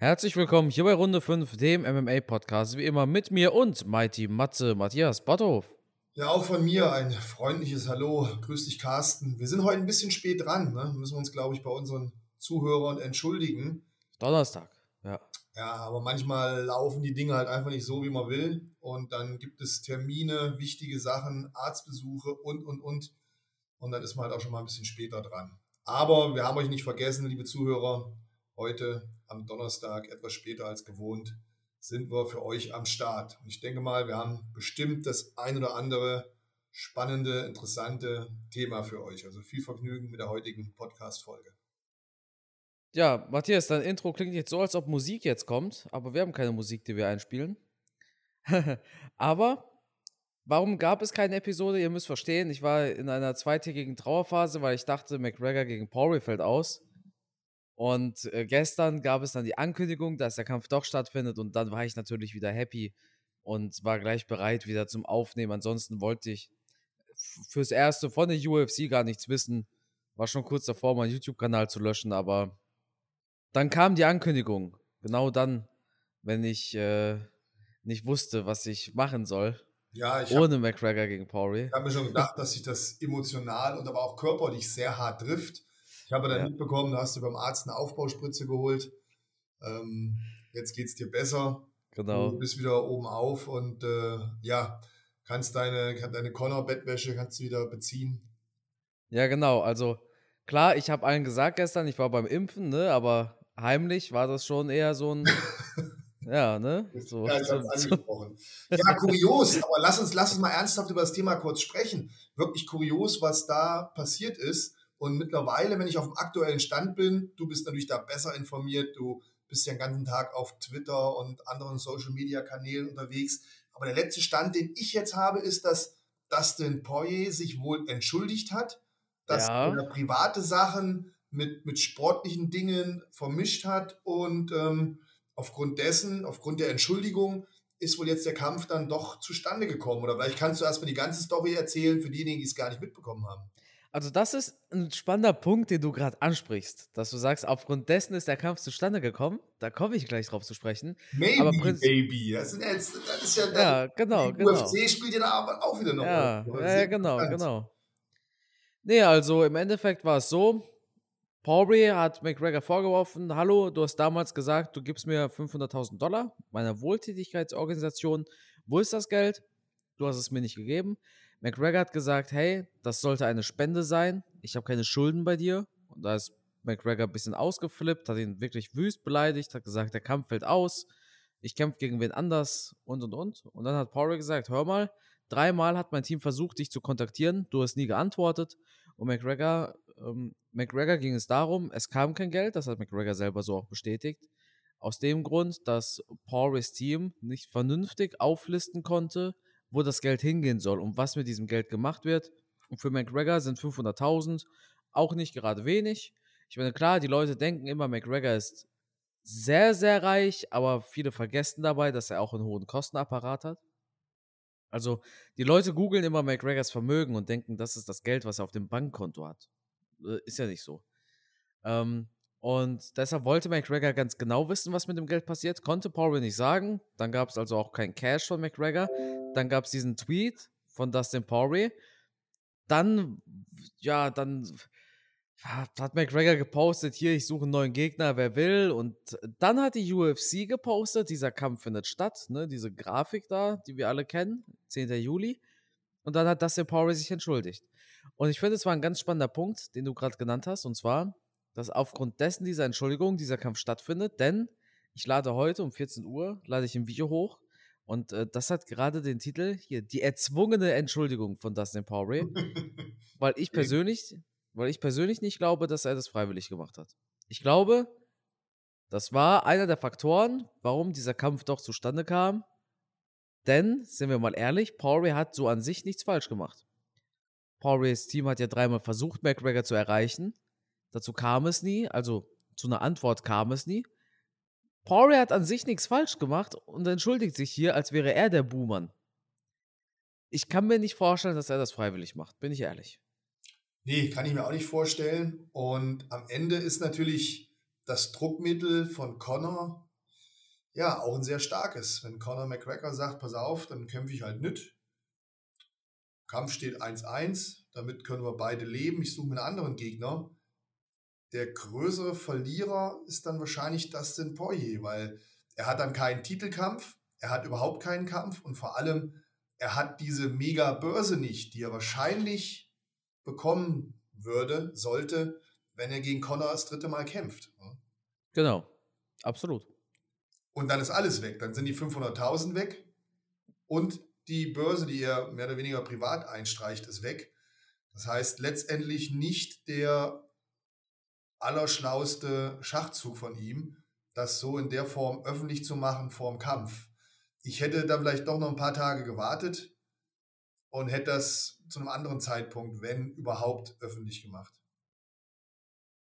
Herzlich willkommen hier bei Runde 5, dem MMA-Podcast. Wie immer mit mir und Mighty Matze Matthias Botthof. Ja, auch von mir ein freundliches Hallo. Grüß dich, Carsten. Wir sind heute ein bisschen spät dran. Ne? Müssen wir uns, glaube ich, bei unseren Zuhörern entschuldigen. Donnerstag, ja. Ja, aber manchmal laufen die Dinge halt einfach nicht so, wie man will. Und dann gibt es Termine, wichtige Sachen, Arztbesuche und, und, und. Und dann ist man halt auch schon mal ein bisschen später dran. Aber wir haben euch nicht vergessen, liebe Zuhörer. Heute am Donnerstag, etwas später als gewohnt, sind wir für euch am Start. Und ich denke mal, wir haben bestimmt das ein oder andere spannende, interessante Thema für euch. Also viel Vergnügen mit der heutigen Podcast-Folge. Ja, Matthias, dein Intro klingt jetzt so, als ob Musik jetzt kommt, aber wir haben keine Musik, die wir einspielen. aber warum gab es keine Episode? Ihr müsst verstehen, ich war in einer zweitägigen Trauerphase, weil ich dachte, McGregor gegen Poirier fällt aus. Und äh, gestern gab es dann die Ankündigung, dass der Kampf doch stattfindet und dann war ich natürlich wieder happy und war gleich bereit wieder zum Aufnehmen. Ansonsten wollte ich fürs Erste von der UFC gar nichts wissen. War schon kurz davor, meinen YouTube-Kanal zu löschen, aber dann kam die Ankündigung. Genau dann, wenn ich äh, nicht wusste, was ich machen soll. Ja, ich ohne hab, McGregor gegen Poirier. Ich habe mir schon gedacht, dass sich das emotional und aber auch körperlich sehr hart trifft. Ich habe dann ja. mitbekommen, da hast du beim Arzt eine Aufbauspritze geholt. Ähm, jetzt geht es dir besser. Genau. Du bist wieder oben auf und äh, ja, kannst deine, deine Connor-Bettwäsche kannst du wieder beziehen. Ja, genau. Also klar, ich habe allen gesagt gestern, ich war beim Impfen, ne, aber heimlich war das schon eher so ein. ja, ne? So, ja, ich so, angesprochen. Ja, kurios, aber lass uns, lass uns mal ernsthaft über das Thema kurz sprechen. Wirklich kurios, was da passiert ist. Und mittlerweile, wenn ich auf dem aktuellen Stand bin, du bist natürlich da besser informiert, du bist ja den ganzen Tag auf Twitter und anderen Social Media Kanälen unterwegs. Aber der letzte Stand, den ich jetzt habe, ist, dass Dustin Poirier sich wohl entschuldigt hat, dass ja. er private Sachen mit, mit sportlichen Dingen vermischt hat und ähm, aufgrund dessen, aufgrund der Entschuldigung, ist wohl jetzt der Kampf dann doch zustande gekommen. Oder vielleicht kannst du erstmal die ganze Story erzählen für diejenigen, die es gar nicht mitbekommen haben. Also, das ist ein spannender Punkt, den du gerade ansprichst, dass du sagst, aufgrund dessen ist der Kampf zustande gekommen. Da komme ich gleich drauf zu sprechen. Maybe, aber Prinz Baby. Das, jetzt, das ist ja, ja genau, die genau. UFC spielt ja da auch wieder noch. Ja, ja, genau, genau. Nee, also im Endeffekt war es so, Poirier hat McGregor vorgeworfen, hallo, du hast damals gesagt, du gibst mir 500.000 Dollar meiner Wohltätigkeitsorganisation. Wo ist das Geld? Du hast es mir nicht gegeben. McGregor hat gesagt, hey, das sollte eine Spende sein. Ich habe keine Schulden bei dir. Und da ist McGregor ein bisschen ausgeflippt, hat ihn wirklich wüst beleidigt, hat gesagt, der Kampf fällt aus. Ich kämpfe gegen wen anders und und und. Und dann hat Poirier gesagt, hör mal, dreimal hat mein Team versucht, dich zu kontaktieren. Du hast nie geantwortet. Und McGregor, ähm, McGregor ging es darum, es kam kein Geld, das hat McGregor selber so auch bestätigt. Aus dem Grund, dass Poiriers Team nicht vernünftig auflisten konnte, wo das Geld hingehen soll und was mit diesem Geld gemacht wird. Und für McGregor sind 500.000 auch nicht gerade wenig. Ich meine, klar, die Leute denken immer, McGregor ist sehr, sehr reich, aber viele vergessen dabei, dass er auch einen hohen Kostenapparat hat. Also, die Leute googeln immer McGregors Vermögen und denken, das ist das Geld, was er auf dem Bankkonto hat. Äh, ist ja nicht so. Ähm, und deshalb wollte McGregor ganz genau wissen, was mit dem Geld passiert, konnte Poirier nicht sagen. Dann gab es also auch kein Cash von McGregor. Dann gab es diesen Tweet von Dustin Poirier. Dann, ja, dann hat McGregor gepostet, hier, ich suche einen neuen Gegner, wer will. Und dann hat die UFC gepostet, dieser Kampf findet statt, ne, diese Grafik da, die wir alle kennen, 10. Juli. Und dann hat Dustin Poirier sich entschuldigt. Und ich finde, es war ein ganz spannender Punkt, den du gerade genannt hast, und zwar, dass aufgrund dessen dieser Entschuldigung dieser Kampf stattfindet, denn ich lade heute um 14 Uhr, lade ich ein Video hoch und äh, das hat gerade den Titel hier, die erzwungene Entschuldigung von Dustin Poirier, weil ich persönlich, weil ich persönlich nicht glaube, dass er das freiwillig gemacht hat. Ich glaube, das war einer der Faktoren, warum dieser Kampf doch zustande kam. Denn, sind wir mal ehrlich, Poirier hat so an sich nichts falsch gemacht. Poiriers Team hat ja dreimal versucht, McGregor zu erreichen. Dazu kam es nie, also zu einer Antwort kam es nie. Poirier hat an sich nichts falsch gemacht und entschuldigt sich hier, als wäre er der Buhmann. Ich kann mir nicht vorstellen, dass er das freiwillig macht, bin ich ehrlich. Nee, kann ich mir auch nicht vorstellen. Und am Ende ist natürlich das Druckmittel von Connor ja, auch ein sehr starkes. Wenn Conor McGregor sagt, pass auf, dann kämpfe ich halt nicht. Kampf steht 1-1, damit können wir beide leben. Ich suche mir einen anderen Gegner. Der größere Verlierer ist dann wahrscheinlich Dustin Poirier, weil er hat dann keinen Titelkampf, er hat überhaupt keinen Kampf und vor allem, er hat diese mega Börse nicht, die er wahrscheinlich bekommen würde, sollte, wenn er gegen Conor das dritte Mal kämpft. Genau, absolut. Und dann ist alles weg. Dann sind die 500.000 weg und die Börse, die er mehr oder weniger privat einstreicht, ist weg. Das heißt letztendlich nicht der allerschlauste Schachzug von ihm, das so in der Form öffentlich zu machen vor dem Kampf. Ich hätte da vielleicht doch noch ein paar Tage gewartet und hätte das zu einem anderen Zeitpunkt, wenn überhaupt, öffentlich gemacht.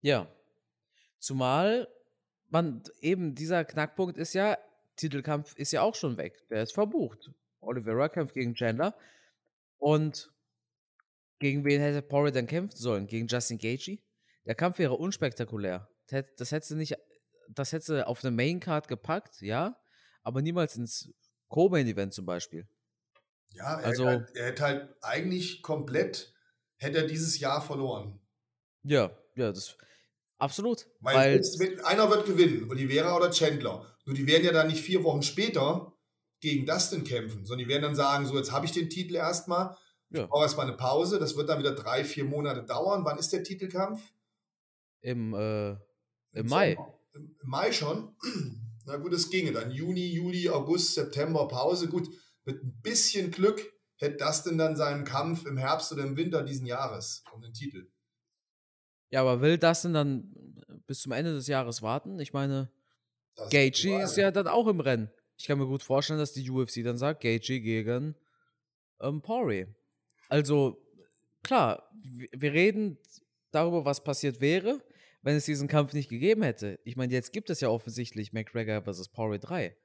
Ja. Zumal man eben dieser Knackpunkt ist ja, Titelkampf ist ja auch schon weg. Der ist verbucht. Oliveira kämpft gegen Chandler. Und gegen wen hätte Poirier dann kämpfen sollen? Gegen Justin Gaethje? Der Kampf wäre unspektakulär. Das hätte nicht, das hätte auf eine Maincard gepackt, ja, aber niemals ins Co-Main-Event zum Beispiel. Ja, er, also, hätte halt, er hätte halt eigentlich komplett, hätte er dieses Jahr verloren. Ja, ja, das absolut. Weil, weil einer wird gewinnen, Oliveira oder Chandler. Nur die werden ja dann nicht vier Wochen später gegen Dustin kämpfen, sondern die werden dann sagen, so jetzt habe ich den Titel erstmal, ich ja. brauche erstmal eine Pause, das wird dann wieder drei, vier Monate dauern. Wann ist der Titelkampf? Im, äh, im, Im Mai. Im, Im Mai schon. Na gut, es ginge dann. Juni, Juli, August, September, Pause. Gut, mit ein bisschen Glück hätte Dustin dann seinen Kampf im Herbst oder im Winter diesen Jahres um den Titel. Ja, aber will Dustin dann bis zum Ende des Jahres warten? Ich meine, Gaethje ist ja dann auch im Rennen. Ich kann mir gut vorstellen, dass die UFC dann sagt, Gaethje gegen ähm, Poirier. Also, klar, wir reden darüber, was passiert wäre, wenn es diesen Kampf nicht gegeben hätte. Ich meine, jetzt gibt es ja offensichtlich McGregor vs. Poirier 3.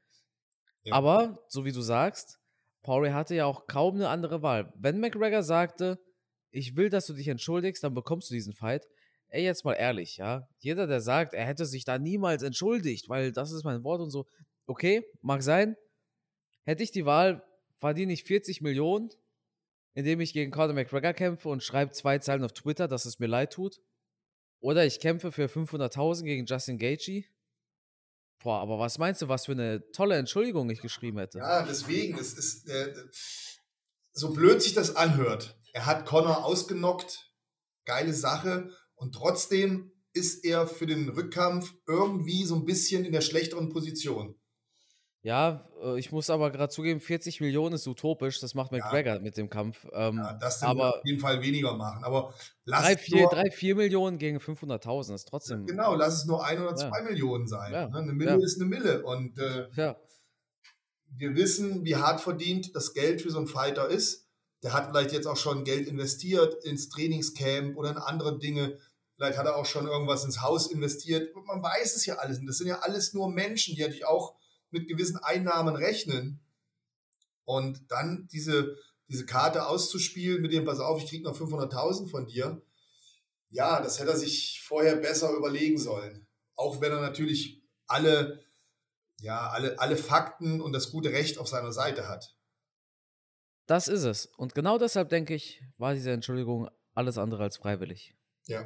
Ja. Aber, so wie du sagst, Poirier hatte ja auch kaum eine andere Wahl. Wenn McGregor sagte, ich will, dass du dich entschuldigst, dann bekommst du diesen Fight. Ey, jetzt mal ehrlich, ja. Jeder, der sagt, er hätte sich da niemals entschuldigt, weil das ist mein Wort und so, okay, mag sein. Hätte ich die Wahl, verdiene ich 40 Millionen, indem ich gegen Conor McGregor kämpfe und schreibe zwei Zeilen auf Twitter, dass es mir leid tut. Oder ich kämpfe für 500.000 gegen Justin Gaethje. Boah, aber was meinst du, was für eine tolle Entschuldigung ich geschrieben hätte? Ja, deswegen, es ist äh, so blöd sich das anhört. Er hat Conor ausgenockt, geile Sache und trotzdem ist er für den Rückkampf irgendwie so ein bisschen in der schlechteren Position. Ja, äh, ich muss aber gerade zugeben, 40 Millionen ist utopisch. Das macht McGregor ja. mit dem Kampf. Ähm, ja, das aber auf jeden Fall weniger machen. Aber lass 3, 4, 3, 4 Millionen gegen 500.000 ist trotzdem. Genau, lass es nur ein oder zwei ja. Millionen sein. Ne? Eine Mille ist eine Mille. Und äh, wir wissen, wie hart verdient das Geld für so einen Fighter ist. Der hat vielleicht jetzt auch schon Geld investiert ins Trainingscamp oder in andere Dinge. Vielleicht hat er auch schon irgendwas ins Haus investiert. Man weiß es ja alles. Und das sind ja alles nur Menschen, die natürlich auch mit gewissen Einnahmen rechnen und dann diese, diese Karte auszuspielen mit dem, pass auf, ich kriege noch 500.000 von dir, ja, das hätte er sich vorher besser überlegen sollen. Auch wenn er natürlich alle, ja, alle, alle Fakten und das gute Recht auf seiner Seite hat. Das ist es. Und genau deshalb denke ich, war diese Entschuldigung alles andere als freiwillig. Ja,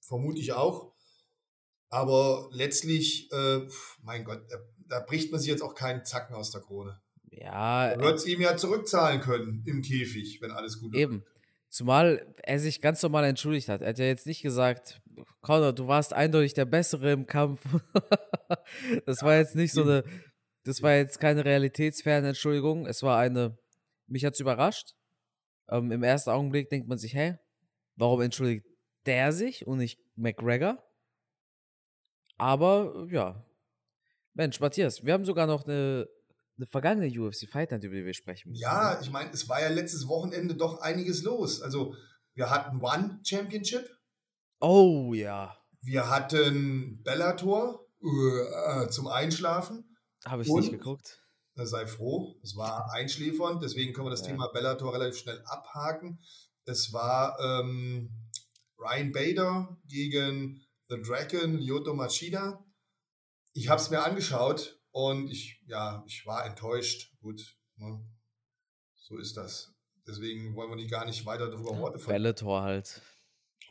vermute ich auch. Aber letztlich, äh, mein Gott, da bricht man sich jetzt auch keinen Zacken aus der Krone. Ja. Er wird es ihm ja zurückzahlen können im Käfig, wenn alles gut ist. Eben. Zumal er sich ganz normal entschuldigt hat. Er hat ja jetzt nicht gesagt, Conor, du warst eindeutig der Bessere im Kampf. das war jetzt nicht so eine, das war jetzt keine realitätsferne Entschuldigung. Es war eine, mich hat es überrascht. Ähm, Im ersten Augenblick denkt man sich, hä, warum entschuldigt der sich und nicht McGregor? Aber ja, Mensch, Matthias, wir haben sogar noch eine, eine vergangene UFC-Fight, über die wir sprechen müssen. Ja, ich meine, es war ja letztes Wochenende doch einiges los. Also, wir hatten One Championship. Oh ja. Wir hatten Bellator äh, zum Einschlafen. Habe ich Und, nicht geguckt. Sei froh, es war einschläfernd, deswegen können wir das ja. Thema Bellator relativ schnell abhaken. Es war ähm, Ryan Bader gegen The Dragon, Lyoto Machida. Ich habe es mir angeschaut Und ich, ja, ich war enttäuscht. Gut, ne? so ist das. Deswegen wollen wir nicht gar nicht weiter darüber Worte verlieren. Bellator halt.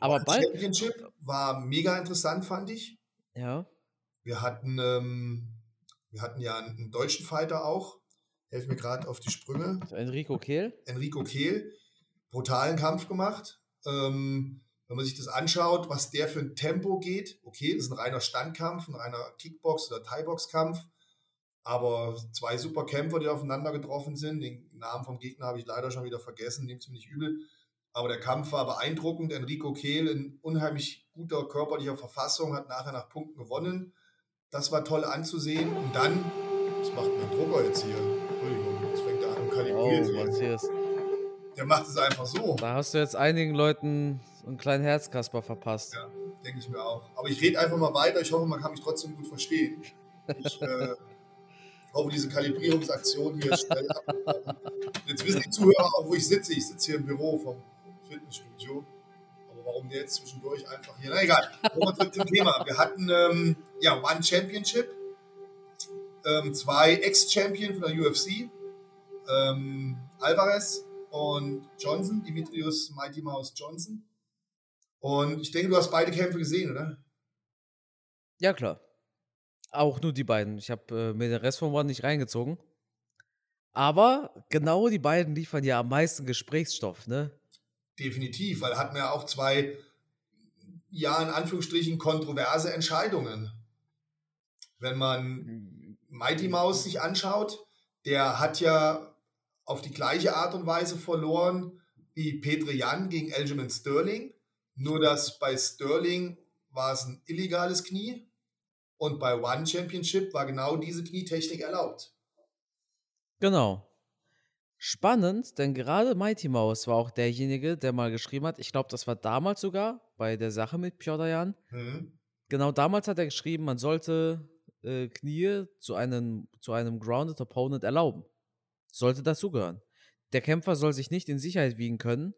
Aber bald. Championship war mega interessant, fand ich. Ja. Wir hatten, ähm, wir hatten ja einen deutschen Fighter auch. Helf mir gerade auf die Sprünge. Enrico Kehl. Enrico Kehl. Brutalen Kampf gemacht. Ähm, wenn man sich das anschaut, was der für ein Tempo geht, okay, das ist ein reiner Standkampf, ein reiner Kickbox- oder Thai-Box-Kampf. Aber zwei super Kämpfer, die aufeinander getroffen sind. Den Namen vom Gegner habe ich leider schon wieder vergessen, nehmt es mir nicht übel. Aber der Kampf war beeindruckend. Enrico Kehl in unheimlich guter körperlicher Verfassung, hat nachher nach Punkten gewonnen. Das war toll anzusehen. Und dann, was macht mein Drucker jetzt hier? Entschuldigung, jetzt fängt er an um Kalibrieren. Oh, Matthias. Der macht es einfach so. Da hast du jetzt einigen Leuten einen kleinen Herzkasper verpasst. Ja, denke ich mir auch. Aber ich rede einfach mal weiter. Ich hoffe, man kann mich trotzdem gut verstehen. Ich äh, hoffe, diese Kalibrierungsaktion hier ist schnell abgebrochen. Jetzt wissen die Zuhörer auch, wo ich sitze. Ich sitze hier im Büro vom Fitnessstudio. Aber warum der jetzt zwischendurch einfach hier? Na egal. Kommen wir zum Thema. Wir hatten ähm, ja One Championship, ähm, zwei Ex-Champion von der UFC, ähm, Alvarez und Johnson, Dimitrios Mighty Mouse Johnson. Und ich denke, du hast beide Kämpfe gesehen, oder? Ja, klar. Auch nur die beiden. Ich habe äh, mir den Rest vom One nicht reingezogen. Aber genau die beiden liefern ja am meisten Gesprächsstoff, ne? Definitiv, weil hatten wir auch zwei, ja, in Anführungsstrichen kontroverse Entscheidungen. Wenn man Mighty Mouse sich anschaut, der hat ja auf die gleiche Art und Weise verloren wie Petre Jan gegen Aljamain Sterling. Nur dass bei Sterling war es ein illegales Knie und bei One Championship war genau diese Knietechnik erlaubt. Genau. Spannend, denn gerade Mighty Mouse war auch derjenige, der mal geschrieben hat, ich glaube, das war damals sogar bei der Sache mit Piotr Jan. Mhm. Genau damals hat er geschrieben, man sollte äh, Knie zu einem, zu einem Grounded Opponent erlauben sollte dazugehören. Der Kämpfer soll sich nicht in Sicherheit wiegen können,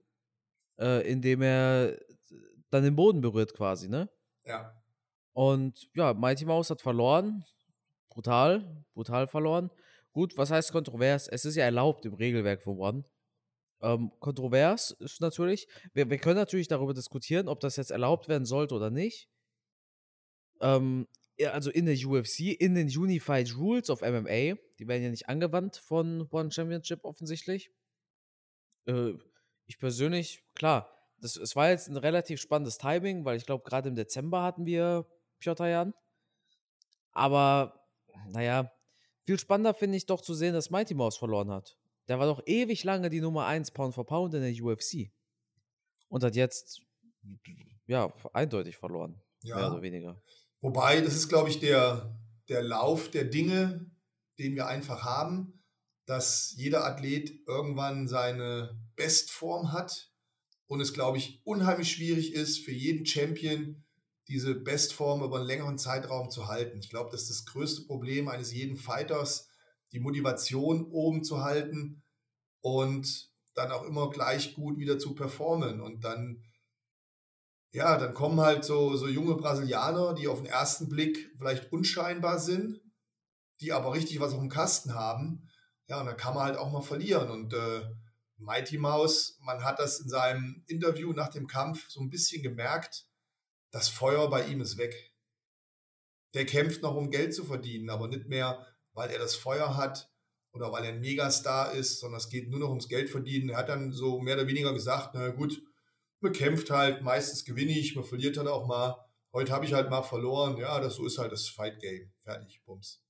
äh, indem er dann den Boden berührt quasi, ne? Ja. Und ja, Mighty Mouse hat verloren. Brutal, brutal verloren. Gut, was heißt kontrovers? Es ist ja erlaubt im Regelwerk von One. Ähm, kontrovers ist natürlich, wir, wir, können natürlich darüber diskutieren, ob das jetzt erlaubt werden sollte oder nicht. Ähm, also in der UFC, in den Unified Rules of MMA, die werden ja nicht angewandt von One Championship offensichtlich. Äh, ich persönlich, klar, das, es war jetzt ein relativ spannendes Timing, weil ich glaube, gerade im Dezember hatten wir Piotr Jan. Aber, naja, viel spannender finde ich doch zu sehen, dass Mighty Mouse verloren hat. Der war doch ewig lange die Nummer 1 Pound for Pound in der UFC. Und hat jetzt, ja, eindeutig verloren. Ja. Mehr oder weniger. Wobei, das ist, glaube ich, der, der Lauf der Dinge, den wir einfach haben, dass jeder Athlet irgendwann seine Bestform hat und es, glaube ich, unheimlich schwierig ist, für jeden Champion diese Bestform über einen längeren Zeitraum zu halten. Ich glaube, das ist das größte Problem eines jeden Fighters, die Motivation oben zu halten und dann auch immer gleich gut wieder zu performen. Und dann ja, dann kommen halt so, so junge Brasilianer, die auf den ersten Blick vielleicht unscheinbar sind, die aber richtig was auf dem Kasten haben. Ja, und dann kann man halt auch mal verlieren. Und äh, Mighty Mouse, man hat das in seinem Interview nach dem Kampf so ein bisschen gemerkt, das Feuer bei ihm ist weg. Der kämpft noch, um Geld zu verdienen, aber nicht mehr, weil er das Feuer hat oder weil er ein Megastar ist, sondern es geht nur noch ums Geld verdienen. Er hat dann so mehr oder weniger gesagt, na gut, man kämpft halt, meistens gewinne ich, man verliert dann auch mal. Heute habe ich halt mal verloren. Ja, das so ist halt das Fight Game. Fertig, Bums.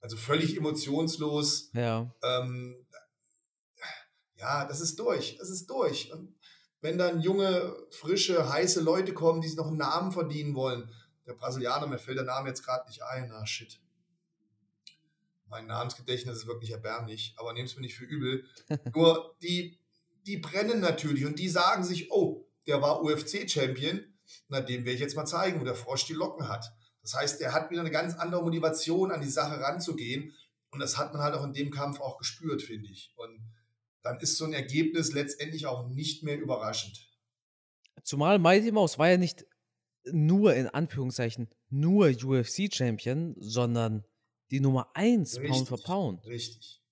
Also völlig emotionslos. Ja. Ähm, ja, das ist durch. Das ist durch. Und wenn dann junge, frische, heiße Leute kommen, die sich noch einen Namen verdienen wollen, der Brasilianer, mir fällt der Name jetzt gerade nicht ein. Ah, shit. Mein Namensgedächtnis ist wirklich erbärmlich, aber nehmt es mir nicht für übel. Nur die die brennen natürlich und die sagen sich, oh, der war UFC-Champion, na, dem werde ich jetzt mal zeigen, wo der Frosch die Locken hat. Das heißt, er hat wieder eine ganz andere Motivation, an die Sache ranzugehen. Und das hat man halt auch in dem Kampf auch gespürt, finde ich. Und dann ist so ein Ergebnis letztendlich auch nicht mehr überraschend. Zumal Mighty Mouse war ja nicht nur in Anführungszeichen nur UFC-Champion, sondern die Nummer 1 Richtig, Pound for Pound. Richtig.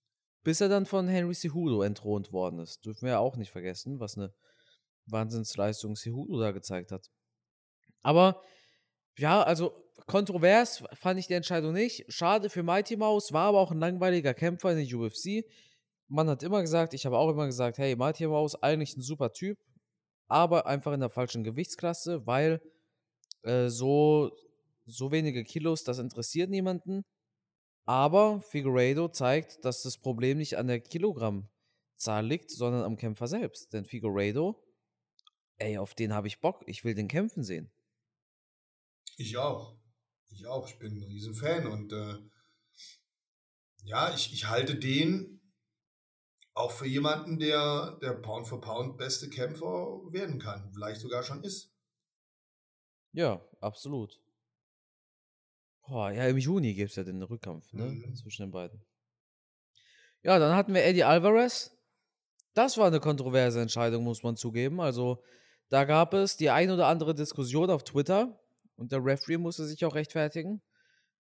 Bis er dann von Henry Cejudo entthront worden ist. Dürfen wir ja auch nicht vergessen, was eine Wahnsinnsleistung Cejudo da gezeigt hat. Aber ja, also kontrovers fand ich die Entscheidung nicht. Schade für Mighty Mouse, war aber auch ein langweiliger Kämpfer in der UFC. Man hat immer gesagt, ich habe auch immer gesagt, hey, Mighty Mouse, eigentlich ein super Typ, aber einfach in der falschen Gewichtsklasse, weil äh, so, so wenige Kilos, das interessiert niemanden. Aber Figueiredo zeigt, dass das Problem nicht an der Kilogrammzahl liegt, sondern am Kämpfer selbst. Denn Figueiredo, ey, auf den habe ich Bock. Ich will den kämpfen sehen. Ich auch. Ich auch. Ich bin ein Riesenfan und äh, ja, ich, ich halte den auch für jemanden, der der Pound for Pound beste Kämpfer werden kann. Vielleicht sogar schon ist. Ja, absolut. Boah, ja, im Juni gibt es ja den Rückkampf, ne? Mhm. Zwischen den beiden. Ja, dann hatten wir Eddie Alvarez. Das war eine kontroverse Entscheidung, muss man zugeben. Also, da gab es die ein oder andere Diskussion auf Twitter und der Referee musste sich auch rechtfertigen.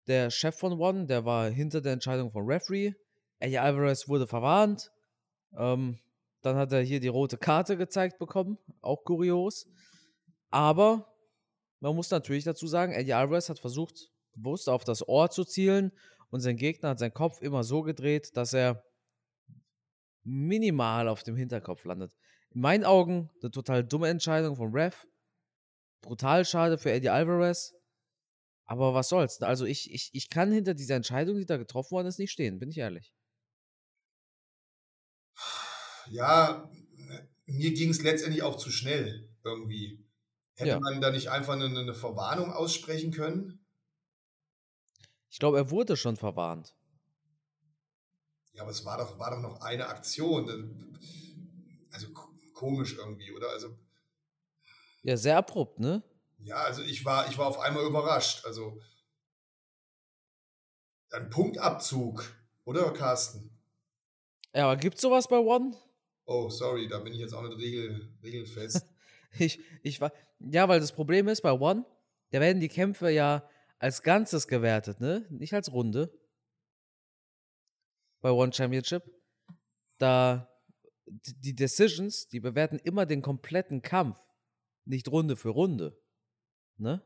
Der Chef von One, der war hinter der Entscheidung von Referee. Eddie Alvarez wurde verwarnt. Ähm, dann hat er hier die rote Karte gezeigt bekommen. Auch kurios. Aber man muss natürlich dazu sagen, Eddie Alvarez hat versucht, bewusst auf das Ohr zu zielen und sein Gegner hat seinen Kopf immer so gedreht, dass er minimal auf dem Hinterkopf landet. In meinen Augen eine total dumme Entscheidung vom Ref. Brutal schade für Eddie Alvarez. Aber was soll's? Also ich, ich, ich kann hinter dieser Entscheidung, die da getroffen worden ist, nicht stehen, bin ich ehrlich. Ja, mir ging es letztendlich auch zu schnell irgendwie. Hätte Ja. man da nicht einfach eine, eine Verwarnung aussprechen können? Ich glaube, er wurde schon verwarnt. Ja, aber es war doch, war doch noch eine Aktion. Also ko- komisch irgendwie, oder? Also, Ja, sehr abrupt, ne? ja, also ich war, ich war auf einmal überrascht. Also ein Punktabzug, oder Carsten? Ja, aber gibt's sowas bei One? Oh, sorry, da bin ich jetzt auch nicht regel, regelfest. Ich, ich war. Ja, weil das Problem ist, bei One, da werden die Kämpfe ja als Ganzes gewertet, ne? Nicht als Runde. Bei One Championship. Da die Decisions, die bewerten immer den kompletten Kampf, nicht Runde für Runde. Ne?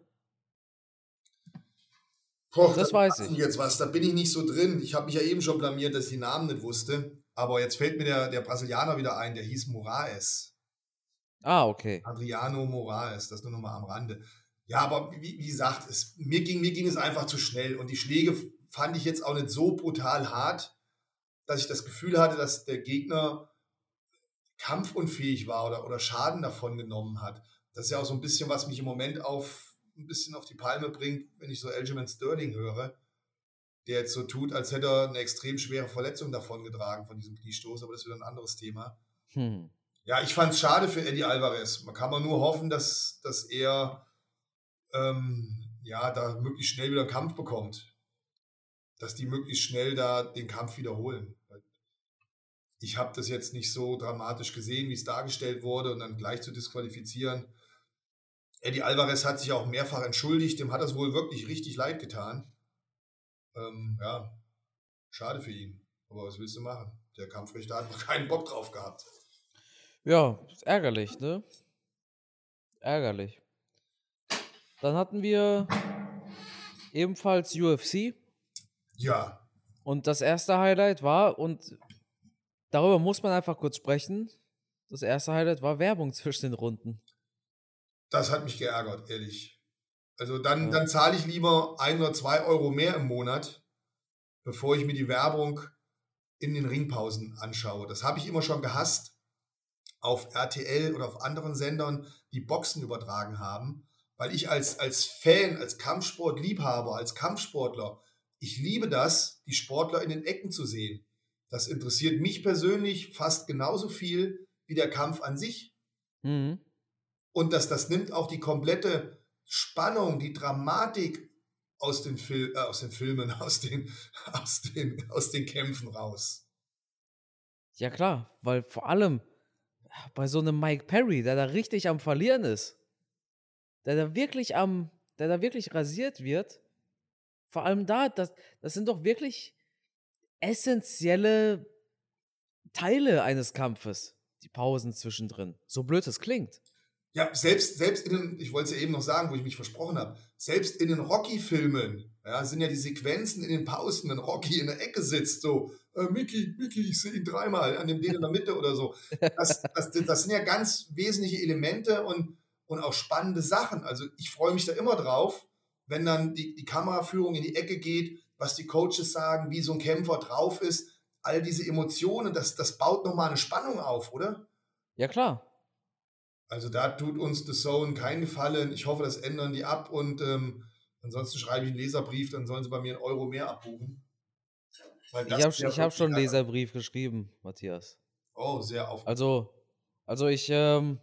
Boah, Das da weiß ich. Jetzt was, da bin ich nicht so drin. Ich habe mich ja eben schon blamiert, dass ich die Namen nicht wusste. Aber jetzt fällt mir der, der Brasilianer wieder ein, der hieß Moraes. Ah, okay. Adriano Moraes, das nur noch mal am Rande. Ja, aber wie, wie gesagt, es, mir, ging, mir ging es einfach zu schnell und die Schläge fand ich jetzt auch nicht so brutal hart, dass ich das Gefühl hatte, dass der Gegner kampfunfähig war oder, oder Schaden davon genommen hat. Das ist ja auch so ein bisschen, was mich im Moment auf ein bisschen auf die Palme bringt, wenn ich so Aljamain Sterling höre, der jetzt so tut, als hätte er eine extrem schwere Verletzung davon getragen von diesem Kniestoß, aber das ist wieder ein anderes Thema. Hm. Ja, ich fand es schade für Eddie Alvarez. Man kann man nur hoffen, dass, dass er ähm, ja, da möglichst schnell wieder Kampf bekommt. Dass die möglichst schnell da den Kampf wiederholen. Ich habe das jetzt nicht so dramatisch gesehen, wie es dargestellt wurde und dann gleich zu disqualifizieren. Eddie Alvarez hat sich auch mehrfach entschuldigt, dem hat das wohl wirklich richtig leid getan. Ähm, ja, schade für ihn. Aber was willst du machen? Der Kampfrichter hat noch keinen Bock drauf gehabt. Ja, ist ärgerlich, ne? Ärgerlich. Dann hatten wir ebenfalls UFC. Ja, Und das erste Highlight war, und darüber muss man einfach kurz sprechen, das erste Highlight war Werbung zwischen den Runden. Das hat mich geärgert, ehrlich. Also dann, Ja. dann zahle ich lieber ein oder zwei Euro mehr im Monat, bevor ich mir die Werbung in den Ringpausen anschaue. Das habe ich immer schon gehasst auf RTL oder auf anderen Sendern, die Boxen übertragen haben, weil ich als, als Fan, als Kampfsportliebhaber, als Kampfsportler, ich liebe das, die Sportler in den Ecken zu sehen. Das interessiert mich persönlich fast genauso viel wie der Kampf an sich. Mhm. Und das, das nimmt auch die komplette Spannung, die Dramatik aus den, Fil äh, aus den Filmen, aus den, aus, den, aus den Kämpfen raus. Ja, klar, weil vor allem bei so einem Mike Perry, der da richtig am Verlieren ist, der da wirklich am, der da wirklich rasiert wird, vor allem da, das, das sind doch wirklich essentielle Teile eines Kampfes, die Pausen zwischendrin. So blöd es klingt. Ja, selbst, selbst in den, ich wollte es ja eben noch sagen, wo ich mich versprochen habe, selbst in den Rocky-Filmen ja, sind ja die Sequenzen in den Pausen, wenn Rocky in der Ecke sitzt, so, äh, Mickey, Mickey, ich sehe ihn dreimal an dem Deal in der Mitte oder so. Das, das, das sind ja ganz wesentliche Elemente und, und auch spannende Sachen. Also ich freue mich da immer drauf, wenn dann die, die Kameraführung in die Ecke geht, was die Coaches sagen, wie so ein Kämpfer drauf ist, all diese Emotionen, das, das baut nochmal eine Spannung auf, oder? Ja, klar. Also da tut uns The Zone keinen Gefallen. Ich hoffe, das ändern die ab und ähm, ansonsten schreibe ich einen Leserbrief, dann sollen sie bei mir einen Euro mehr abbuchen. ich habe hab schon einen Leserbrief geschrieben, Matthias. Oh, sehr auf. Also, also ich, ähm,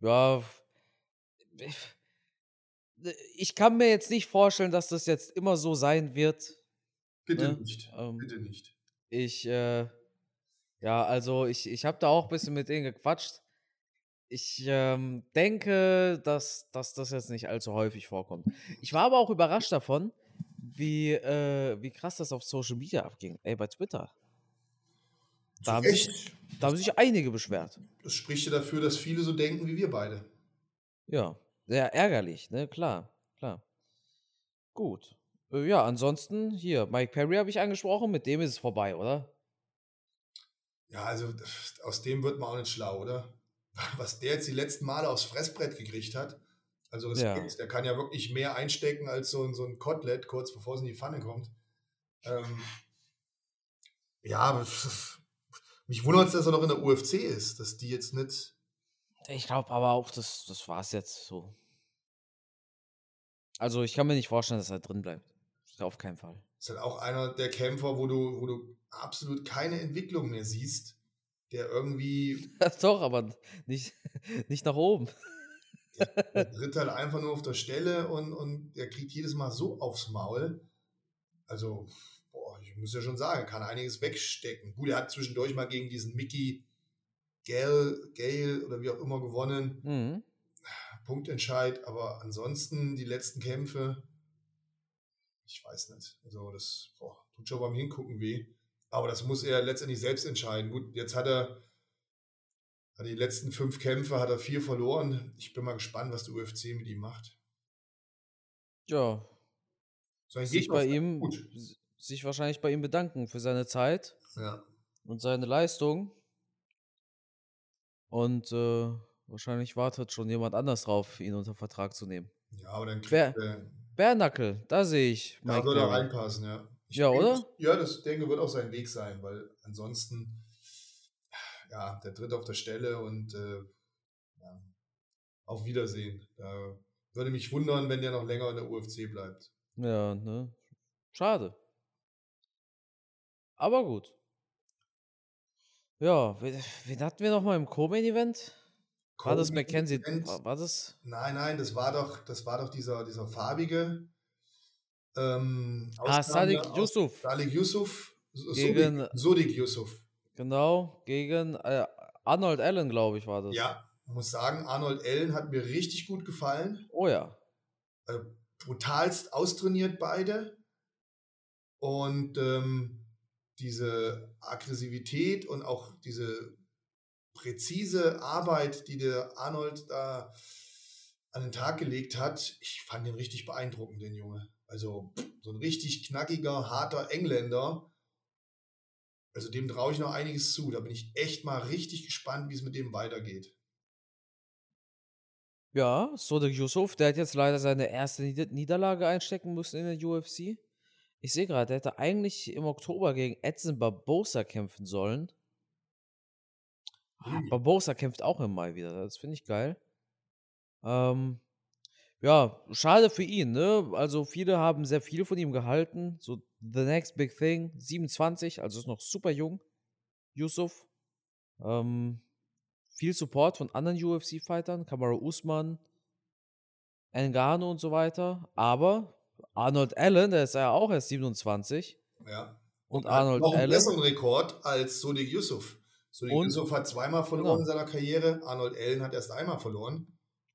ja, ich, ich kann mir jetzt nicht vorstellen, dass das jetzt immer so sein wird. Bitte ne? nicht. Ähm, Bitte nicht. Ich, äh, ja, also ich, ich habe da auch ein bisschen mit denen gequatscht. Ich ähm, denke, dass, dass das jetzt nicht allzu häufig vorkommt. Ich war aber auch überrascht davon, wie, äh, wie krass das auf Social Media abging. Ey, bei Twitter. Da haben, sich, da haben sich einige beschwert. Das spricht ja dafür, dass viele so denken wie wir beide. Ja, sehr ärgerlich, ne? Klar, klar. Gut. Äh, ja, ansonsten hier, Mike Perry habe ich angesprochen, mit dem ist es vorbei, oder? Ja, also aus dem wird man auch nicht schlau, oder? Was der jetzt die letzten Male aufs Fressbrett gekriegt hat. Also Respekt, ja. der kann ja wirklich mehr einstecken als so, so ein Kotelett, kurz bevor es in die Pfanne kommt. Ähm, ja, mich wundert es, dass er noch in der UFC ist, dass die jetzt nicht. Ich glaube aber auch, das, das war es jetzt so. Also ich kann mir nicht vorstellen, dass er drin bleibt. Auf keinen Fall. Ist halt auch einer der Kämpfer, wo du, wo du absolut keine Entwicklung mehr siehst, der irgendwie. Doch, aber nicht, nicht nach oben. Der, der tritt halt einfach nur auf der Stelle und, und der kriegt jedes Mal so aufs Maul. Also, boah, ich muss ja schon sagen, kann einiges wegstecken. Gut, er hat zwischendurch mal gegen diesen Mickey Gale, Gale oder wie auch immer gewonnen. Mhm. Punktentscheid, aber ansonsten die letzten Kämpfe, ich weiß nicht. Also das boah, tut schon beim Hingucken weh. Aber das muss er letztendlich selbst entscheiden. Gut, jetzt hat er hat die letzten fünf Kämpfe, hat er vier verloren. Ich bin mal gespannt, was der UFC mit ihm macht. Ja. sich bei ihm, gut. sich wahrscheinlich bei ihm bedanken für seine Zeit ja. und seine Leistung. Und äh, wahrscheinlich wartet schon jemand anders drauf, ihn unter Vertrag zu nehmen. Ja, aber dann kriegt er. Bärnackel, da sehe ich. Da würde er reinpassen, ja. Ja, denke, oder? Ja, das denke wird auch sein Weg sein, weil ansonsten, ja, der tritt auf der Stelle und äh, ja, auf Wiedersehen. Da würde mich wundern, wenn der noch länger in der UFC bleibt. Ja, ne? Schade. Aber gut. Ja, wen, wen hatten wir noch mal im Co-Main-Event? War das Mackenzie? War das? Nein, nein, das war doch, das war doch dieser, dieser farbige. Ähm, ah, Sadiq Yusuf. Sadiq Yusuf. Gegen, Sodik Yusuf. Genau, gegen äh, Arnold Allen, glaube ich, war das. Ja, muss sagen, Arnold Allen hat mir richtig gut gefallen. Oh ja. Äh, brutalst austrainiert beide. Und ähm, diese Aggressivität und auch diese präzise Arbeit, die der Arnold da an den Tag gelegt hat, ich fand den richtig beeindruckend, den Junge. Also so ein richtig knackiger, harter Engländer. Also dem traue ich noch einiges zu. Da bin ich echt mal richtig gespannt, wie es mit dem weitergeht. Ja, Sodek Yusuf, der hat jetzt leider seine erste Niederlage einstecken müssen in der UFC. Ich sehe gerade, der hätte eigentlich im Oktober gegen Edson Barbosa kämpfen sollen. Ah, Barbosa kämpft auch im Mai wieder. Das finde ich geil. Ähm, ja, schade für ihn, ne? Also viele haben sehr viel von ihm gehalten. So The Next Big Thing, 27, also ist noch super jung. Yusuf. Ähm, viel Support von anderen UFC-Fightern, Kamaru Usman, Engano und so weiter. Aber Arnold Allen, der ist ja auch erst 27. Ja. Und, und Arnold noch einen Allen. besseren Rekord als Sodik Yusuf. Sodik Yusuf hat zweimal verloren genau. in seiner Karriere. Arnold Allen hat erst einmal verloren.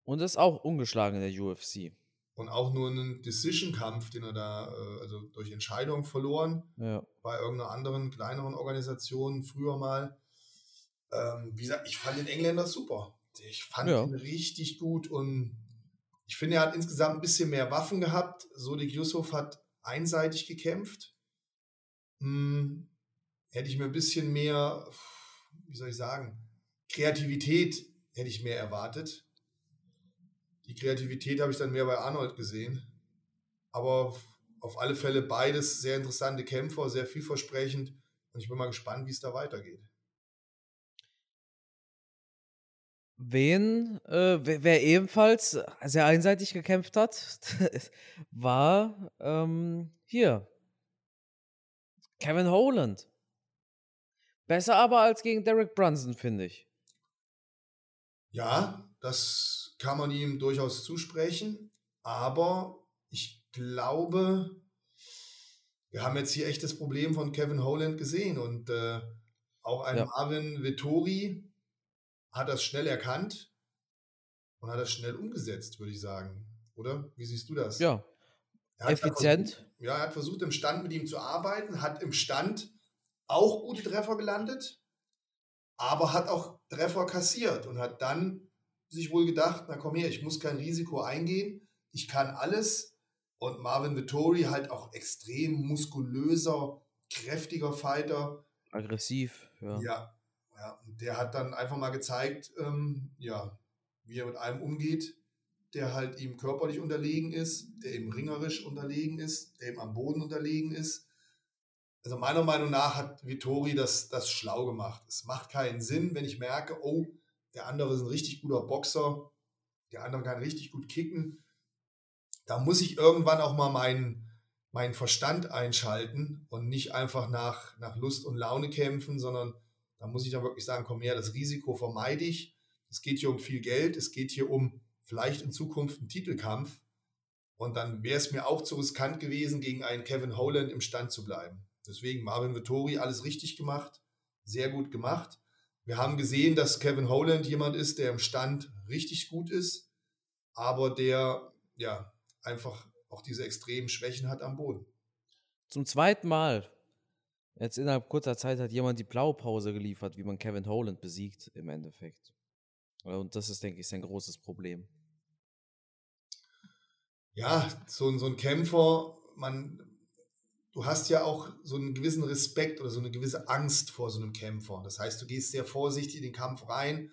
Und ist auch ungeschlagen in der UFC. und auch nur einen Decision-Kampf, den er da, äh, also durch Entscheidung verloren, Ja. bei irgendeiner anderen, kleineren Organisation früher mal. Ähm, wie gesagt, ich fand den Engländer super. Ich fand Ja. ihn richtig gut und ich finde, er hat insgesamt ein bisschen mehr Waffen gehabt. Sodik Yusuf hat einseitig gekämpft. Hm, hätte ich mir ein bisschen mehr, wie soll ich sagen, Kreativität hätte ich mehr erwartet. Die Kreativität habe ich dann mehr bei Arnold gesehen. Aber auf alle Fälle beides sehr interessante Kämpfer, sehr vielversprechend. Und ich bin mal gespannt, wie es da weitergeht. Wen, äh, wer, ebenfalls sehr einseitig gekämpft hat, war ähm, hier Kevin Holland. Besser aber als gegen Derek Brunson, finde ich. Ja, das kann man ihm durchaus zusprechen. Aber ich glaube, wir haben jetzt hier echt das Problem von Kevin Holland gesehen. Und äh, auch ein Ja. Marvin Vettori hat das schnell erkannt und hat das schnell umgesetzt, würde ich sagen. Oder? Wie siehst du das? Ja, Er effizient. Versucht, ja, er hat versucht, im Stand mit ihm zu arbeiten, hat im Stand auch gute Treffer gelandet, aber hat auch Treffer kassiert und hat dann sich wohl gedacht, na komm her, ich muss kein Risiko eingehen, ich kann alles. Und Marvin Vittori halt auch extrem muskulöser, kräftiger Fighter. aggressiv. Ja. Ja, ja. Und der hat dann einfach mal gezeigt, ähm, ja, wie er mit einem umgeht, der halt ihm körperlich unterlegen ist, der ihm ringerisch unterlegen ist, der ihm am Boden unterlegen ist. Also meiner Meinung nach hat Vittori das, das schlau gemacht. Es macht keinen Sinn, wenn ich merke, oh, der andere ist ein richtig guter Boxer, der andere kann richtig gut kicken. Da muss ich irgendwann auch mal meinen, meinen Verstand einschalten und nicht einfach nach, nach Lust und Laune kämpfen, sondern da muss ich dann wirklich sagen, komm her, das Risiko vermeide ich. Es geht hier um viel Geld, es geht hier um vielleicht in Zukunft einen Titelkampf. Und dann wäre es mir auch zu riskant gewesen, gegen einen Kevin Holland im Stand zu bleiben. Deswegen Marvin Vittori alles richtig gemacht, sehr gut gemacht. Wir haben gesehen, dass Kevin Holland jemand ist, der im Stand richtig gut ist, aber der ja einfach auch diese extremen Schwächen hat am Boden. Zum zweiten Mal. Jetzt innerhalb kurzer Zeit hat jemand die Blaupause geliefert, wie man Kevin Holland besiegt, im Endeffekt. Und das ist, denke ich, sein großes Problem. Ja, so, so ein Kämpfer, man, du hast ja auch so einen gewissen Respekt oder so eine gewisse Angst vor so einem Kämpfer. Das heißt, du gehst sehr vorsichtig in den Kampf rein.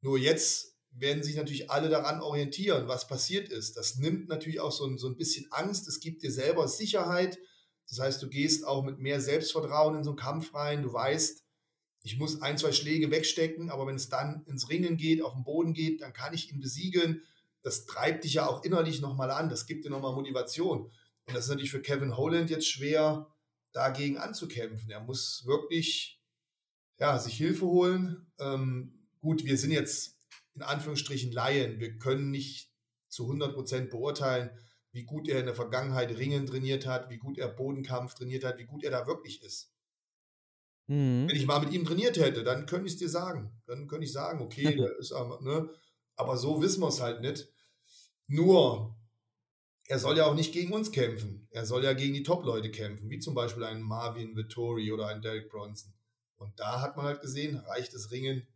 Nur jetzt werden sich natürlich alle daran orientieren, was passiert ist. Das nimmt natürlich auch so ein, so ein bisschen Angst. Es gibt dir selber Sicherheit. Das heißt, du gehst auch mit mehr Selbstvertrauen in so einen Kampf rein. Du weißt, ich muss ein, zwei Schläge wegstecken, aber wenn es dann ins Ringen geht, auf den Boden geht, dann kann ich ihn besiegen. Das treibt dich ja auch innerlich nochmal an. Das gibt dir nochmal Motivation. Und das ist natürlich für Kevin Holland jetzt schwer, dagegen anzukämpfen. Er muss wirklich ja, sich Hilfe holen. Ähm, gut, wir sind jetzt in Anführungsstrichen Laien. Wir können nicht zu 100% beurteilen, wie gut er in der Vergangenheit Ringen trainiert hat, wie gut er Bodenkampf trainiert hat, wie gut er da wirklich ist. Mhm. Wenn ich mal mit ihm trainiert hätte, dann könnte ich es dir sagen. Dann könnte ich sagen, okay, der ist aber, ne? Aber so wissen wir es halt nicht. Nur, er soll ja auch nicht gegen uns kämpfen. Er soll ja gegen die Top-Leute kämpfen, wie zum Beispiel einen Marvin Vittori oder einen Derek Bronson. Und da hat man halt gesehen, reicht das Ringen,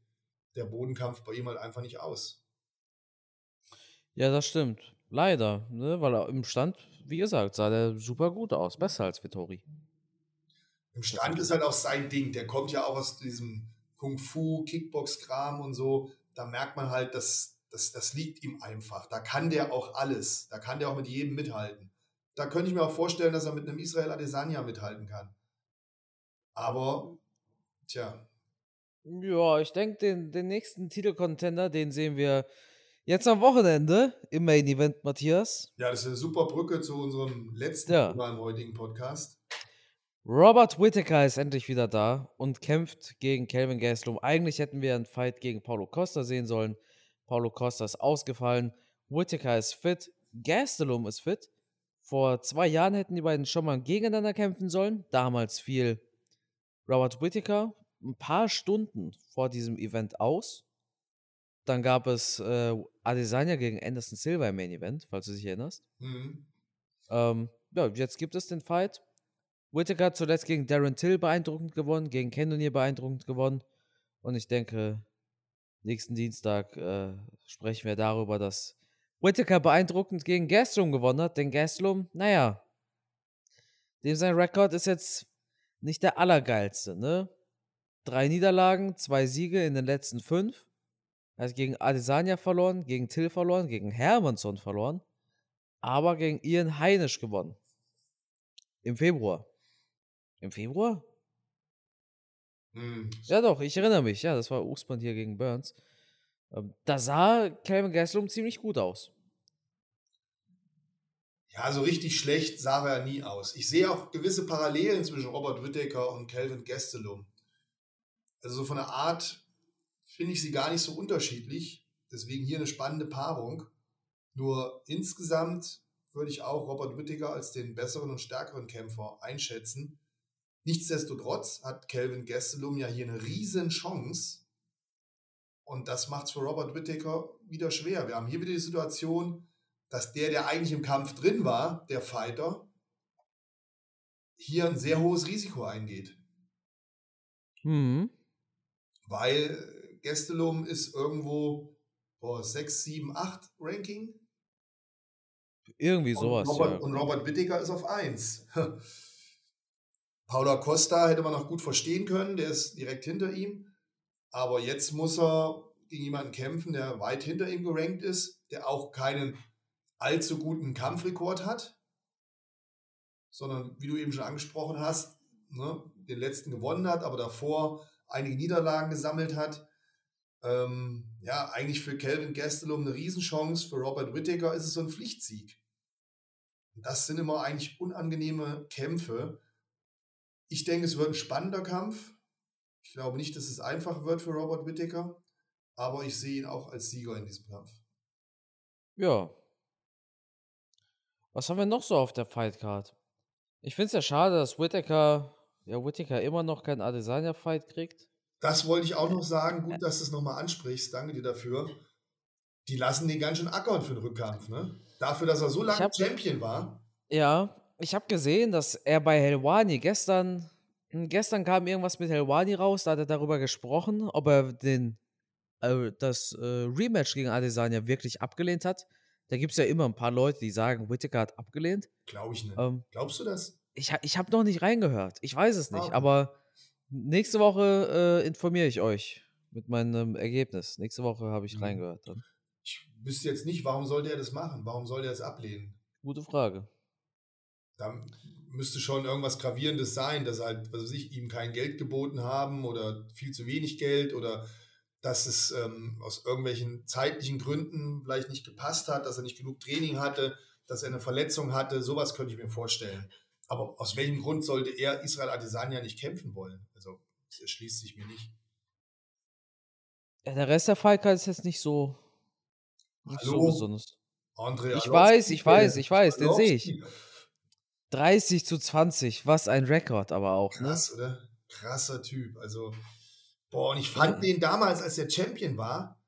der Bodenkampf bei ihm halt einfach nicht aus. Ja, das stimmt. Leider, ne? weil er im Stand, wie gesagt, sah der super gut aus. Besser als Vittori. Im Stand ist halt auch sein Ding. Der kommt ja auch aus diesem Kung-Fu, Kickbox-Kram und so. Da merkt man halt, dass, dass das liegt ihm einfach. Da kann der auch alles. Da kann der auch mit jedem mithalten. Da könnte ich mir auch vorstellen, dass er mit einem Israel Adesanya mithalten kann. Aber, tja, Ja, ich denke, den, den nächsten Titelcontender, den sehen wir jetzt am Wochenende im Main Event, Matthias. ja, das ist eine super Brücke zu unserem letzten Ja. Im heutigen Podcast. Robert Whittaker ist endlich wieder da und kämpft gegen Calvin Gastelum. Eigentlich hätten wir einen Fight gegen Paulo Costa sehen sollen. Paulo Costa ist ausgefallen. Whittaker ist fit. Gastelum ist fit. Vor zwei Jahren hätten die beiden schon mal gegeneinander kämpfen sollen. Damals fiel Robert Whittaker ein paar Stunden vor diesem Event aus. Dann gab es äh, Adesanya gegen Anderson Silva im Main Event, falls du dich erinnerst. Mhm. Ähm, ja, jetzt gibt es den Fight. Whittaker hat zuletzt gegen Darren Till beeindruckend gewonnen, gegen Cannonier beeindruckend gewonnen. Und ich denke, nächsten Dienstag äh, sprechen wir darüber, dass Whittaker beeindruckend gegen Gastelum gewonnen hat. Denn Gastelum, naja, dem sein Rekord ist jetzt nicht der allergeilste, ne? Drei Niederlagen, zwei Siege in den letzten fünf. Er hat gegen Adesanya verloren, gegen Till verloren, gegen Hermansson verloren, aber gegen Ian Heinisch gewonnen. Im Februar. Im Februar? Mhm. Ja, doch, ich erinnere mich. Ja, das war Usman hier gegen Burns. Ähm, da sah Calvin Gastelum ziemlich gut aus. Ja, so richtig schlecht sah er nie aus. Ich sehe auch gewisse Parallelen zwischen Robert Whittaker und Calvin Gastelum. Also so von der Art finde ich sie gar nicht so unterschiedlich. Deswegen hier eine spannende Paarung. Nur insgesamt würde ich auch Robert Whittaker als den besseren und stärkeren Kämpfer einschätzen. Nichtsdestotrotz hat Calvin Gastelum ja hier eine riesen Chance. Und das macht es für Robert Whittaker wieder schwer. Wir haben hier wieder die Situation, dass der, der eigentlich im Kampf drin war, der Fighter, hier ein sehr hohes Risiko eingeht. Mhm. Weil Gastelum ist irgendwo boah, 6, 7, 8 Ranking. Irgendwie sowas. Und Robert, ja. und Robert Whittaker ist auf 1. Paula Costa hätte man noch gut verstehen können, der ist direkt hinter ihm. Aber jetzt muss er gegen jemanden kämpfen, der weit hinter ihm gerankt ist, der auch keinen allzu guten Kampfrekord hat, sondern wie du eben schon angesprochen hast, ne, den letzten gewonnen hat, aber davor einige Niederlagen gesammelt hat. Ähm, ja, eigentlich für Calvin Gastelum eine Riesenchance, für Robert Whittaker ist es so ein Pflichtsieg. Das sind immer eigentlich unangenehme Kämpfe. Ich denke, es wird ein spannender Kampf. Ich glaube nicht, dass es einfach wird für Robert Whittaker, aber ich sehe ihn auch als Sieger in diesem Kampf. Ja. Was haben wir noch so auf der Fightcard? Ich finde es ja schade, dass Whittaker, ja, Whittaker immer noch keinen Adesanya-Fight kriegt. Das wollte ich auch noch sagen. Gut, dass du es nochmal ansprichst. Danke dir dafür. Die lassen den ganz schön ackern für den Rückkampf, ne? Dafür, dass er so lange hab- Champion war. Ja, ich habe gesehen, dass er bei Helwani gestern, hm, gestern kam irgendwas mit Helwani raus, da hat er darüber gesprochen, ob er den, äh, das äh, Rematch gegen Adesanya wirklich abgelehnt hat. Da gibt es ja immer ein paar Leute, die sagen, Whittaker hat abgelehnt. Glaube ich nicht. Ähm, Glaubst du das? ich ich habe noch nicht reingehört. Ich weiß es nicht, Ah, aber nächste Woche äh, informiere ich euch mit meinem Ergebnis. Nächste Woche habe ich Mhm. reingehört. Dann. Ich wüsste jetzt nicht, warum sollte er das machen? Warum sollte er es ablehnen? Gute Frage. Da müsste schon irgendwas Gravierendes sein, dass halt, was weiß ich, ihm kein Geld geboten haben oder viel zu wenig Geld oder dass es ähm, aus irgendwelchen zeitlichen Gründen vielleicht nicht gepasst hat, dass er nicht genug Training hatte, dass er eine Verletzung hatte. Sowas könnte ich mir vorstellen. Aber aus welchem Grund sollte er Israel Adesanya nicht kämpfen wollen? Also, das erschließt sich mir nicht. Ja, der Rest der Fightcard ist jetzt nicht so, nicht so Hallo? besonders. André Ich Arlovski, weiß, ich weiß, ich weiß, den sehe ich. Arlovski. 30 zu 20, was ein Rekord aber auch, ne? Krass, oder? Krasser Typ. Also, boah, und ich fand den damals, als er Champion war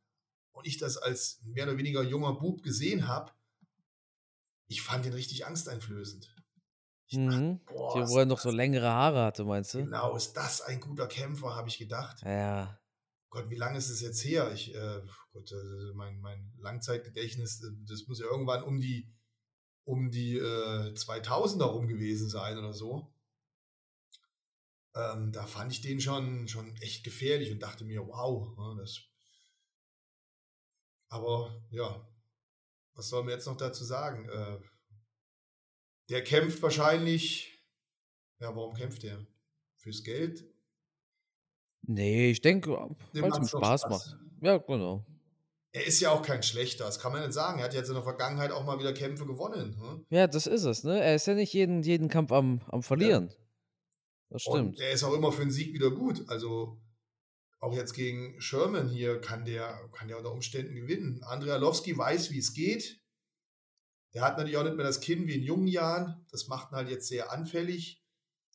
und ich das als mehr oder weniger junger Bub gesehen habe, ich fand den richtig angsteinflößend. Ich dachte, Mhm. boah, Hier, wo er noch so längere Haare hatte, meinst du? genau, ist das ein guter Kämpfer, habe ich gedacht. Ja. Gott, wie lange ist es jetzt her? Ich, äh, Gott, äh, mein, mein Langzeitgedächtnis, äh, das muss ja irgendwann um die, um die äh, 2000er rum gewesen sein oder so. Ähm, da fand ich den schon, schon echt gefährlich und dachte mir, wow, ja, das. Aber ja, was soll man jetzt noch dazu sagen? Äh, der kämpft wahrscheinlich. Ja, warum kämpft der? Fürs Geld? Nee, ich denke, weil es ihm Spaß. macht. Ja, genau. Er ist ja auch kein schlechter, das kann man nicht sagen. Er hat jetzt in der Vergangenheit auch mal wieder Kämpfe gewonnen. Hm? Ja, das ist es, ne? Er ist ja nicht jeden, jeden Kampf am, am Verlieren. Das Und stimmt. er ist auch immer für einen Sieg wieder gut. Also auch jetzt gegen Sherman hier kann der, kann der unter Umständen gewinnen. Andrei Arlovski weiß, wie es geht. Der hat natürlich auch nicht mehr das Kinn wie in jungen Jahren. Das macht ihn halt jetzt sehr anfällig.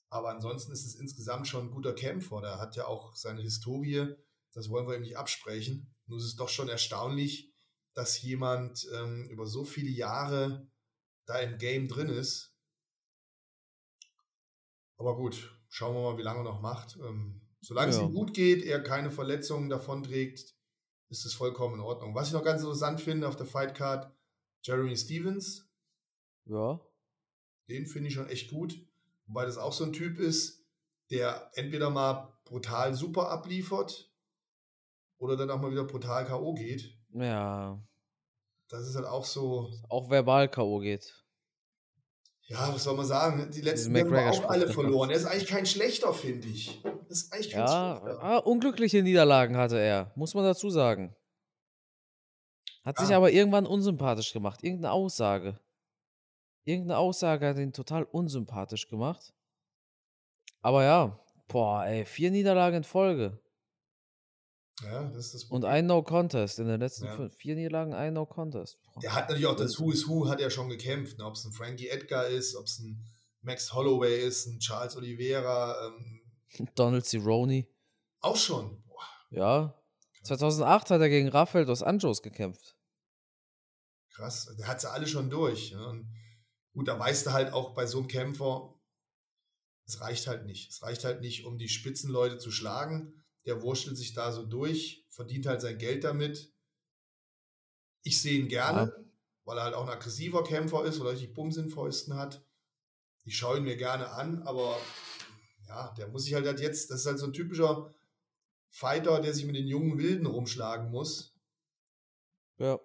Aber ansonsten ist es insgesamt schon ein guter Kämpfer. Der hat ja auch seine Historie. Das wollen wir ihm nicht absprechen. Nur ist es doch schon erstaunlich, dass jemand ähm, über so viele Jahre da im Game drin ist. Aber gut, schauen wir mal, wie lange er noch macht. Ähm, solange ja. es ihm gut geht, er keine Verletzungen davon trägt, ist es vollkommen in Ordnung. Was ich noch ganz interessant finde auf der Fightcard, Jeremy Stevens. Ja. Den finde ich schon echt gut. Wobei das auch so ein Typ ist, der entweder mal brutal super abliefert oder dann auch mal wieder brutal K.O. geht. Ja. Das ist halt auch so. Auch verbal K.O. geht. Ja, was soll man sagen? Die letzten haben wir auch alle verloren. Er ist eigentlich kein schlechter, finde ich. Das ist eigentlich kein ja, schlechter. Ah, unglückliche Niederlagen hatte er, muss man dazu sagen. Hat ja. sich aber irgendwann unsympathisch gemacht. Irgendeine Aussage. Irgendeine Aussage hat ihn total unsympathisch gemacht. Aber ja, boah, ey, vier Niederlagen in Folge. Ja, das das. Und ein No-Contest. In den letzten ja. fünf, vier Niederlagen ein No-Contest. Der hat natürlich auch das Who is Who, hat er schon gekämpft. Ne? Ob es ein Frankie Edgar ist, ob es ein Max Holloway ist, ein Charles Oliveira. Ähm, Donald Cerrone. Auch schon. Boah. Ja. 2008 hat er gegen Rafael dos Anjos gekämpft. Krass. Der hat sie alle schon durch. Ne? Und gut, da weißt du halt auch bei so einem Kämpfer, es reicht halt nicht. Es reicht halt nicht, um die Spitzenleute zu schlagen der wurschtelt sich da so durch, verdient halt sein Geld damit. Ich sehe ihn gerne, ja. weil er halt auch ein aggressiver Kämpfer ist oder richtig Bums in Fäusten hat. Ich schaue ihn mir gerne an, aber ja, der muss sich halt, halt jetzt, das ist halt so ein typischer Fighter, der sich mit den jungen Wilden rumschlagen muss. Ja.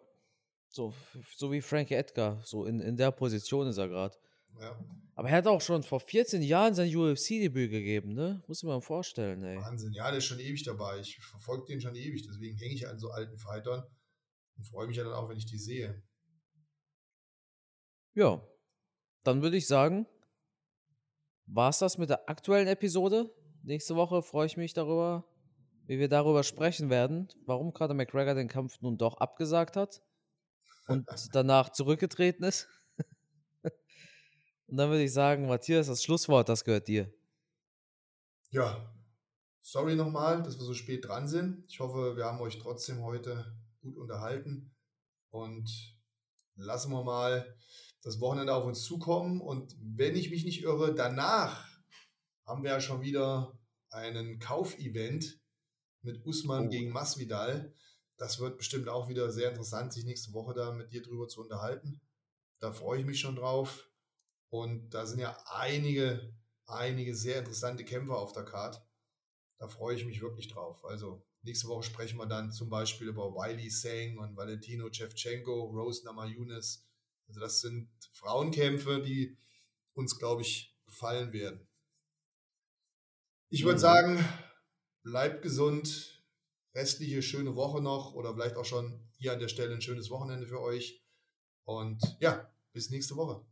So, so wie Frankie Edgar, so in, in der Position ist er gerade. Ja. Aber er hat auch schon vor 14 Jahren sein UFC-Debüt gegeben, ne? Muss ich mir mal vorstellen, ey. Wahnsinn, ja, der ist schon ewig dabei. Ich verfolge den schon ewig, deswegen hänge ich an so alten Fightern und freue mich ja dann auch, wenn ich die sehe. Ja, dann würde ich sagen, war es das mit der aktuellen Episode. Nächste Woche freue ich mich darüber, wie wir darüber sprechen werden, warum gerade McGregor den Kampf nun doch abgesagt hat und danach zurückgetreten ist. Und dann würde ich sagen, Matthias, das Schlusswort, das gehört dir. Ja, sorry nochmal, dass wir so spät dran sind. Ich hoffe, wir haben euch trotzdem heute gut unterhalten und lassen wir mal das Wochenende auf uns zukommen. Und wenn ich mich nicht irre, danach haben wir ja schon wieder einen Kaufevent mit Usman oh. gegen Masvidal. Das wird bestimmt auch wieder sehr interessant, sich nächste Woche da mit dir drüber zu unterhalten. Da freue ich mich schon drauf. Und da sind ja einige, einige sehr interessante Kämpfer auf der Card. Da freue ich mich wirklich drauf. Also nächste Woche sprechen wir dann zum Beispiel über Wiley Seng und Valentino Shevchenko, Rose Namajunas. Also das sind Frauenkämpfe, die uns, glaube ich, gefallen werden. Ich würde sagen, bleibt gesund, restliche schöne Woche noch oder vielleicht auch schon hier an der Stelle ein schönes Wochenende für euch. Und ja, bis nächste Woche.